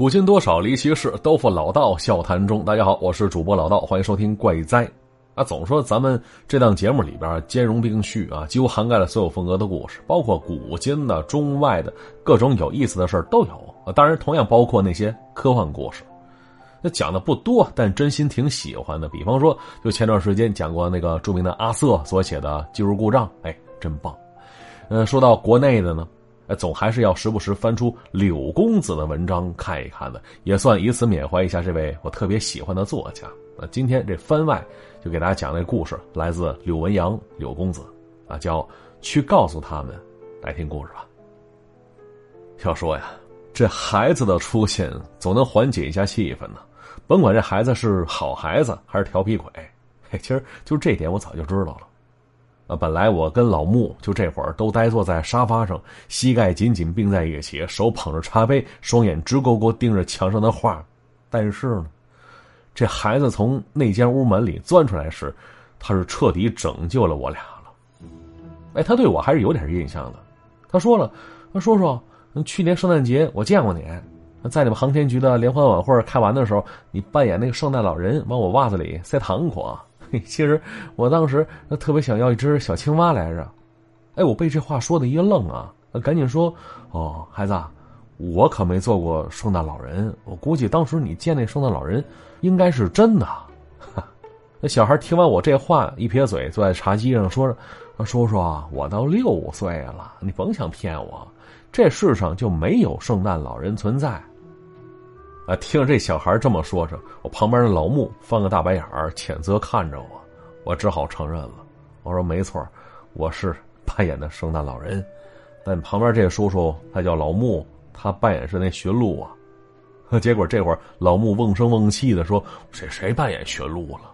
古今多少离奇事，都付老道笑谈中。大家好，我是主播老道，欢迎收听怪哉。啊，总说咱们这档节目里边兼容并蓄啊，几乎涵盖了所有风格的故事，包括古今的、中外的各种有意思的事都有啊。当然，同样包括那些科幻故事。那讲的不多，但真心挺喜欢的。比方说，就前段时间讲过那个著名的阿瑟所写的《技术故障》，哎，真棒。嗯，说到国内的呢。总还是要时不时翻出柳公子的文章看一看的，也算以此缅怀一下这位我特别喜欢的作家。那今天这番外就给大家讲这故事，来自柳文阳，柳公子啊，叫去告诉他们，来听故事吧。要说呀，这孩子的出现总能缓解一下气氛呢，甭管这孩子是好孩子还是调皮鬼，嘿，其实就这点我早就知道了。啊，本来我跟老穆就这会儿都呆坐在沙发上，膝盖紧紧并在一起，手捧着茶杯，双眼直勾勾盯着墙上的画。但是呢，这孩子从那间屋门里钻出来时，他是彻底拯救了我俩了。哎，他对我还是有点印象的。他说了：“他说说，去年圣诞节我见过你，在你们航天局的联欢晚会开完的时候，你扮演那个圣诞老人，往我袜子里塞糖果。” 其实我当时特别想要一只小青蛙来着，哎，我被这话说的一愣啊，赶紧说：“哦，孩子，我可没做过圣诞老人，我估计当时你见那圣诞老人应该是真的。”那小孩听完我这话，一撇嘴，坐在茶几上说着：“叔叔，我都六岁了，你甭想骗我，这世上就没有圣诞老人存在。”啊！听着这小孩这么说着，我旁边的老穆翻个大白眼儿，谴责看着我。我只好承认了，我说没错，我是扮演的圣诞老人。但旁边这叔叔他叫老穆，他扮演是那驯鹿啊。结果这会儿老穆瓮声瓮气的说：“谁谁扮演驯鹿了？”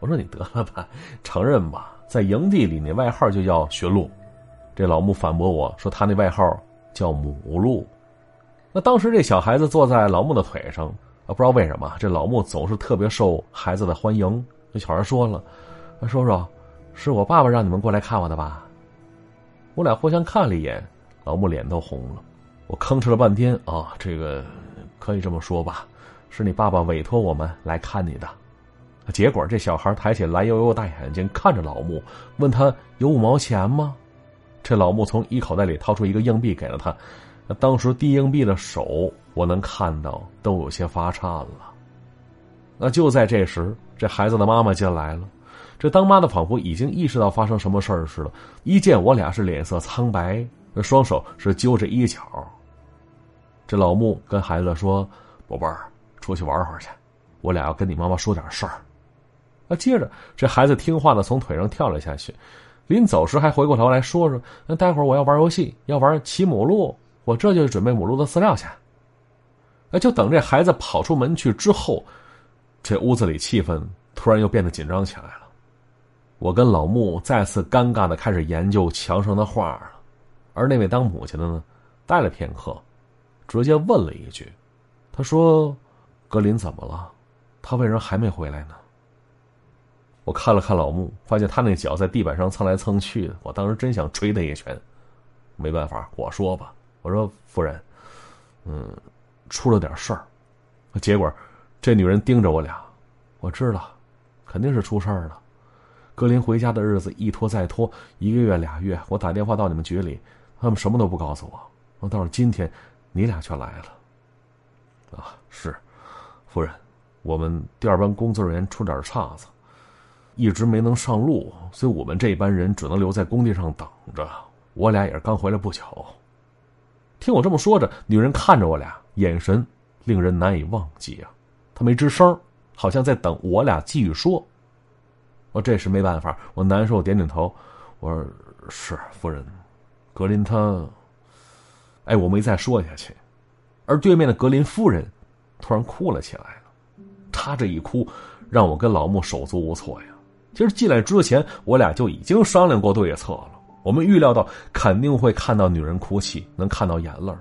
我说：“你得了吧，承认吧，在营地里你外号就叫驯鹿。”这老穆反驳我说：“他那外号叫母鹿。”那当时这小孩子坐在老穆的腿上，啊，不知道为什么，这老穆总是特别受孩子的欢迎。这小孩说了：“叔叔，是我爸爸让你们过来看我的吧？”我俩互相看了一眼，老穆脸都红了。我吭哧了半天啊，这个可以这么说吧，是你爸爸委托我们来看你的。结果这小孩抬起蓝油油大眼睛看着老穆，问他有五毛钱吗？这老穆从衣口袋里掏出一个硬币给了他。那当时递硬币的手，我能看到都有些发颤了。那就在这时，这孩子的妈妈进来了。这当妈的仿佛已经意识到发生什么事儿似的，一见我俩是脸色苍白，双手是揪着衣角。这老穆跟孩子说：“宝贝儿，出去玩会儿去，我俩要跟你妈妈说点事儿。”那接着，这孩子听话的从腿上跳了下去，临走时还回过头来说说：“那待会儿我要玩游戏，要玩骑母鹿。”我这就准备母鹿的饲料去。哎，就等这孩子跑出门去之后，这屋子里气氛突然又变得紧张起来了。我跟老穆再次尴尬的开始研究墙上的画了，而那位当母亲的呢，待了片刻，直接问了一句：“他说，格林怎么了？他为什么还没回来呢？”我看了看老穆，发现他那脚在地板上蹭来蹭去的，我当时真想捶他一拳。没办法，我说吧。我说：“夫人，嗯，出了点事儿。”结果，这女人盯着我俩，我知道，肯定是出事儿了。格林回家的日子一拖再拖，一个月俩月，我打电话到你们局里，他们什么都不告诉我。到了今天，你俩却来了。啊，是，夫人，我们第二班工作人员出点岔子，一直没能上路，所以我们这班人只能留在工地上等着。我俩也是刚回来不久。听我这么说着，女人看着我俩，眼神令人难以忘记啊！她没吱声，好像在等我俩继续说。我这时没办法，我难受点点头，我说：“是夫人，格林他……哎，我没再说下去。”而对面的格林夫人突然哭了起来了。她这一哭，让我跟老穆手足无措呀。其实进来之前，我俩就已经商量过对策了。我们预料到肯定会看到女人哭泣，能看到眼泪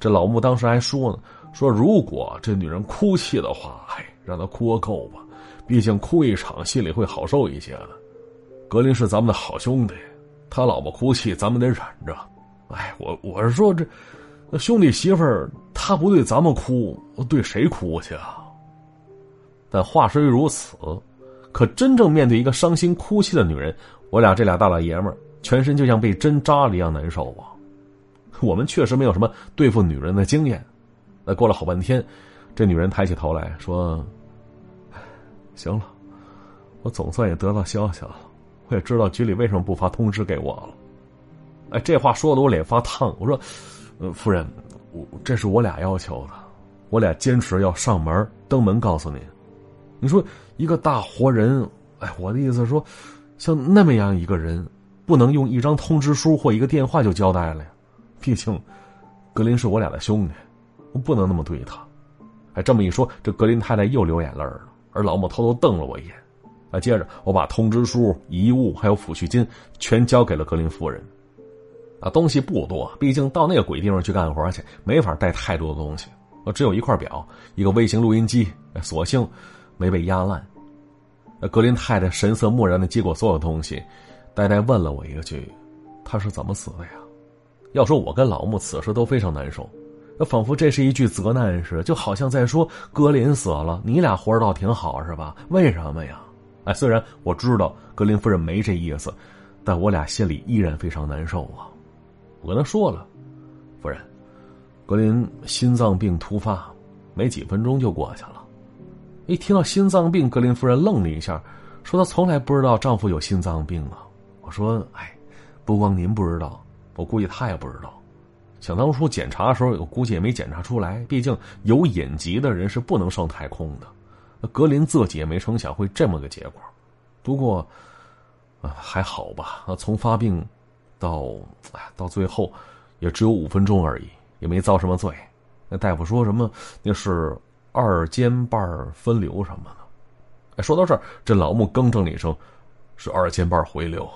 这老穆当时还说呢：“说如果这女人哭泣的话，哎，让她哭个够吧，毕竟哭一场心里会好受一些的。格林是咱们的好兄弟，他老婆哭泣咱们得忍着。哎，我我是说这，那兄弟媳妇儿他不对咱们哭，对谁哭去啊？但话虽如此，可真正面对一个伤心哭泣的女人，我俩这俩大老爷们儿，全身就像被针扎了一样难受啊！我们确实没有什么对付女人的经验。那过了好半天，这女人抬起头来说：“行了，我总算也得到消息了，我也知道局里为什么不发通知给我了。”哎，这话说的我脸发烫。我说：“呃，夫人，我这是我俩要求的，我俩坚持要上门登门告诉您。你说一个大活人，哎，我的意思是说，像那么样一个人，不能用一张通知书或一个电话就交代了呀？毕竟，格林是我俩的兄弟，我不能那么对他。哎，这么一说，这格林太太又流眼泪了，而老莫偷偷瞪了我一眼。啊，接着我把通知书、遗物还有抚恤金全交给了格林夫人。”啊，东西不多，毕竟到那个鬼地方去干活去，没法带太多的东西。我只有一块表，一个微型录音机，索性没被压烂。格林太太神色漠然的接过所有东西，呆呆问了我一句：“他是怎么死的呀？”要说我跟老穆此时都非常难受，那仿佛这是一句责难似的，就好像在说：“格林死了，你俩活着倒挺好，是吧？为什么呀？”哎，虽然我知道格林夫人没这意思，但我俩心里依然非常难受啊。我跟他说了，夫人，格林心脏病突发，没几分钟就过去了。一听到心脏病，格林夫人愣了一下，说她从来不知道丈夫有心脏病啊。我说：“哎，不光您不知道，我估计他也不知道。想当初检查的时候，我估计也没检查出来。毕竟有隐疾的人是不能上太空的。格林自己也没成想会这么个结果。不过，啊，还好吧。从发病。”到，到最后，也只有五分钟而已，也没遭什么罪。那大夫说什么？那是二尖瓣分流什么的。说到这儿，这老穆更正了一声：“是二尖瓣回流。”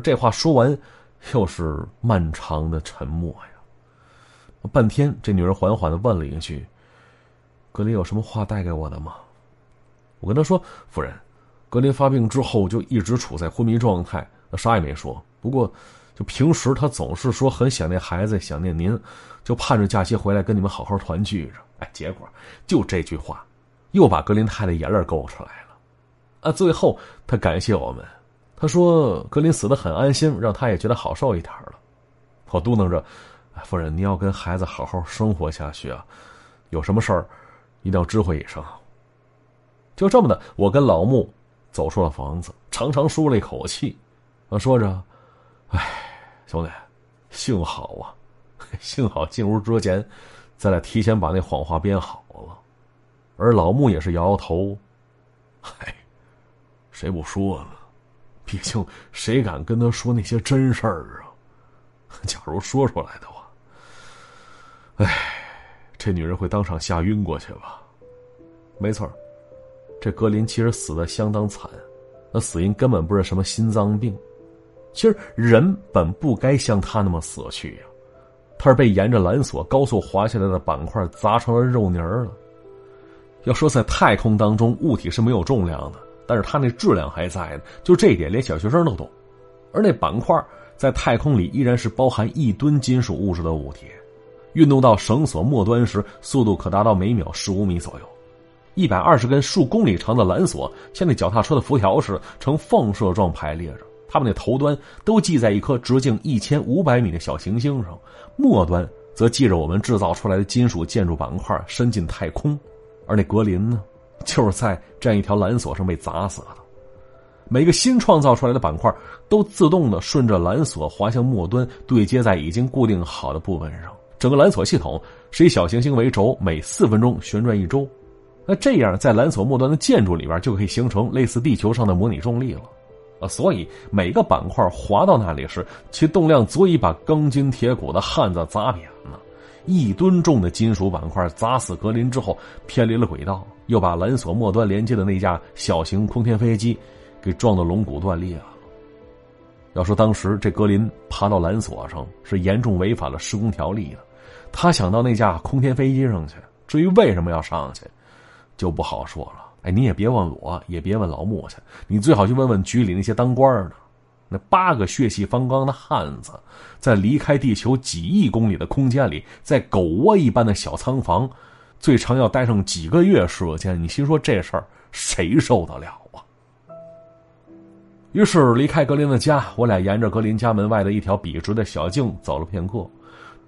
这话说完，又是漫长的沉默呀。半天，这女人缓缓的问了一句：“格林有什么话带给我的吗？”我跟她说：“夫人，格林发病之后就一直处在昏迷状态，啥也没说。”不过，就平时他总是说很想念孩子，想念您，就盼着假期回来跟你们好好团聚着。哎，结果就这句话，又把格林太太眼泪勾出来了。啊，最后他感谢我们，他说格林死的很安心，让他也觉得好受一点了。我嘟囔着：“夫人，你要跟孩子好好生活下去啊，有什么事儿一定要知会一声。”就这么的，我跟老穆走出了房子，长长舒了一口气。啊，说着。哎，兄弟，幸好啊，幸好进屋之前，咱俩提前把那谎话编好了。而老穆也是摇摇头，嗨，谁不说呢？毕竟谁敢跟他说那些真事儿啊？假如说出来的话，哎，这女人会当场吓晕过去吧？没错这格林其实死的相当惨，那死因根本不是什么心脏病。其实人本不该像他那么死去呀，他是被沿着缆索高速滑下来的板块砸成了肉泥儿了。要说在太空当中，物体是没有重量的，但是它那质量还在呢。就这一点，连小学生都懂。而那板块在太空里依然是包含一吨金属物质的物体，运动到绳索末端时，速度可达到每秒十五米左右。一百二十根数公里长的缆索，像那脚踏车的辐条似的，呈放射状排列着。它们的头端都系在一颗直径一千五百米的小行星上，末端则系着我们制造出来的金属建筑板块，伸进太空。而那格林呢，就是在这样一条缆索上被砸死的。每个新创造出来的板块都自动的顺着缆索滑向末端，对接在已经固定好的部分上。整个缆索系统是以小行星为轴，每四分钟旋转一周。那这样，在缆索末端的建筑里边就可以形成类似地球上的模拟重力了。啊，所以每个板块滑到那里时，其动量足以把钢筋铁骨的汉子砸扁了。一吨重的金属板块砸死格林之后，偏离了轨道，又把缆索末端连接的那架小型空天飞机给撞得龙骨断裂了。要说当时这格林爬到缆索上是严重违反了施工条例的，他想到那架空天飞机上去，至于为什么要上去，就不好说了。哎，你也别问我，也别问老穆去，你最好去问问局里那些当官的。那八个血气方刚的汉子，在离开地球几亿公里的空间里，在狗窝一般的小仓房，最长要待上几个月时间。你心说这事儿谁受得了啊？于是离开格林的家，我俩沿着格林家门外的一条笔直的小径走了片刻。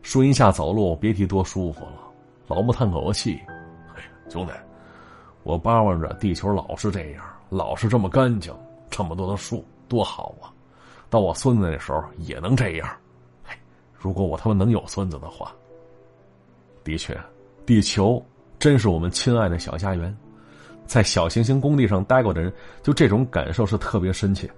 树荫下走路，别提多舒服了。老木叹口气：“哎，兄弟，我巴望着地球老是这样，老是这么干净，这么多的树，多好啊！”到我孙子那时候也能这样，如果我他妈能有孙子的话，的确，地球真是我们亲爱的小家园。在小行星工地上待过的人，就这种感受是特别深切。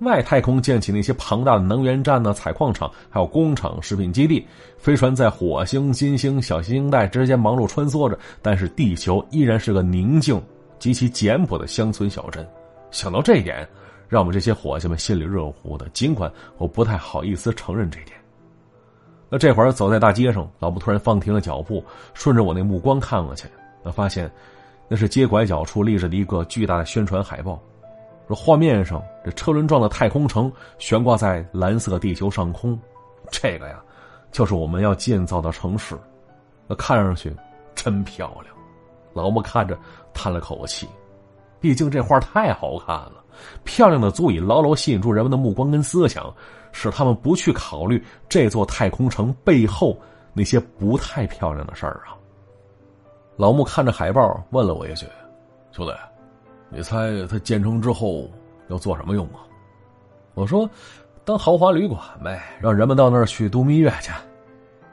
外太空建起那些庞大的能源站呢、采矿场，还有工厂、食品基地，飞船在火星、金星、小行星带之间忙碌穿梭着，但是地球依然是个宁静极其简朴的乡村小镇。想到这一点。让我们这些伙计们心里热乎的，尽管我不太好意思承认这点。那这会儿走在大街上，老布突然放停了脚步，顺着我那目光看过去，那发现那是街拐角处立着的一个巨大的宣传海报，说画面上这车轮状的太空城悬挂在蓝色地球上空，这个呀，就是我们要建造的城市，那看上去真漂亮。老木看着叹了口气，毕竟这画太好看了。漂亮的足以牢牢吸引住人们的目光跟思想，使他们不去考虑这座太空城背后那些不太漂亮的事儿啊。老木看着海报，问了我一句：“兄弟，你猜它建成之后要做什么用啊？”我说：“当豪华旅馆呗，让人们到那儿去度蜜月去。”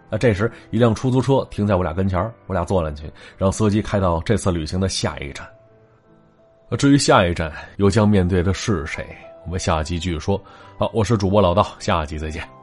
那这时，一辆出租车停在我俩跟前我俩坐上去，让司机开到这次旅行的下一站。至于下一站又将面对的是谁，我们下集继续说。好，我是主播老道，下集再见。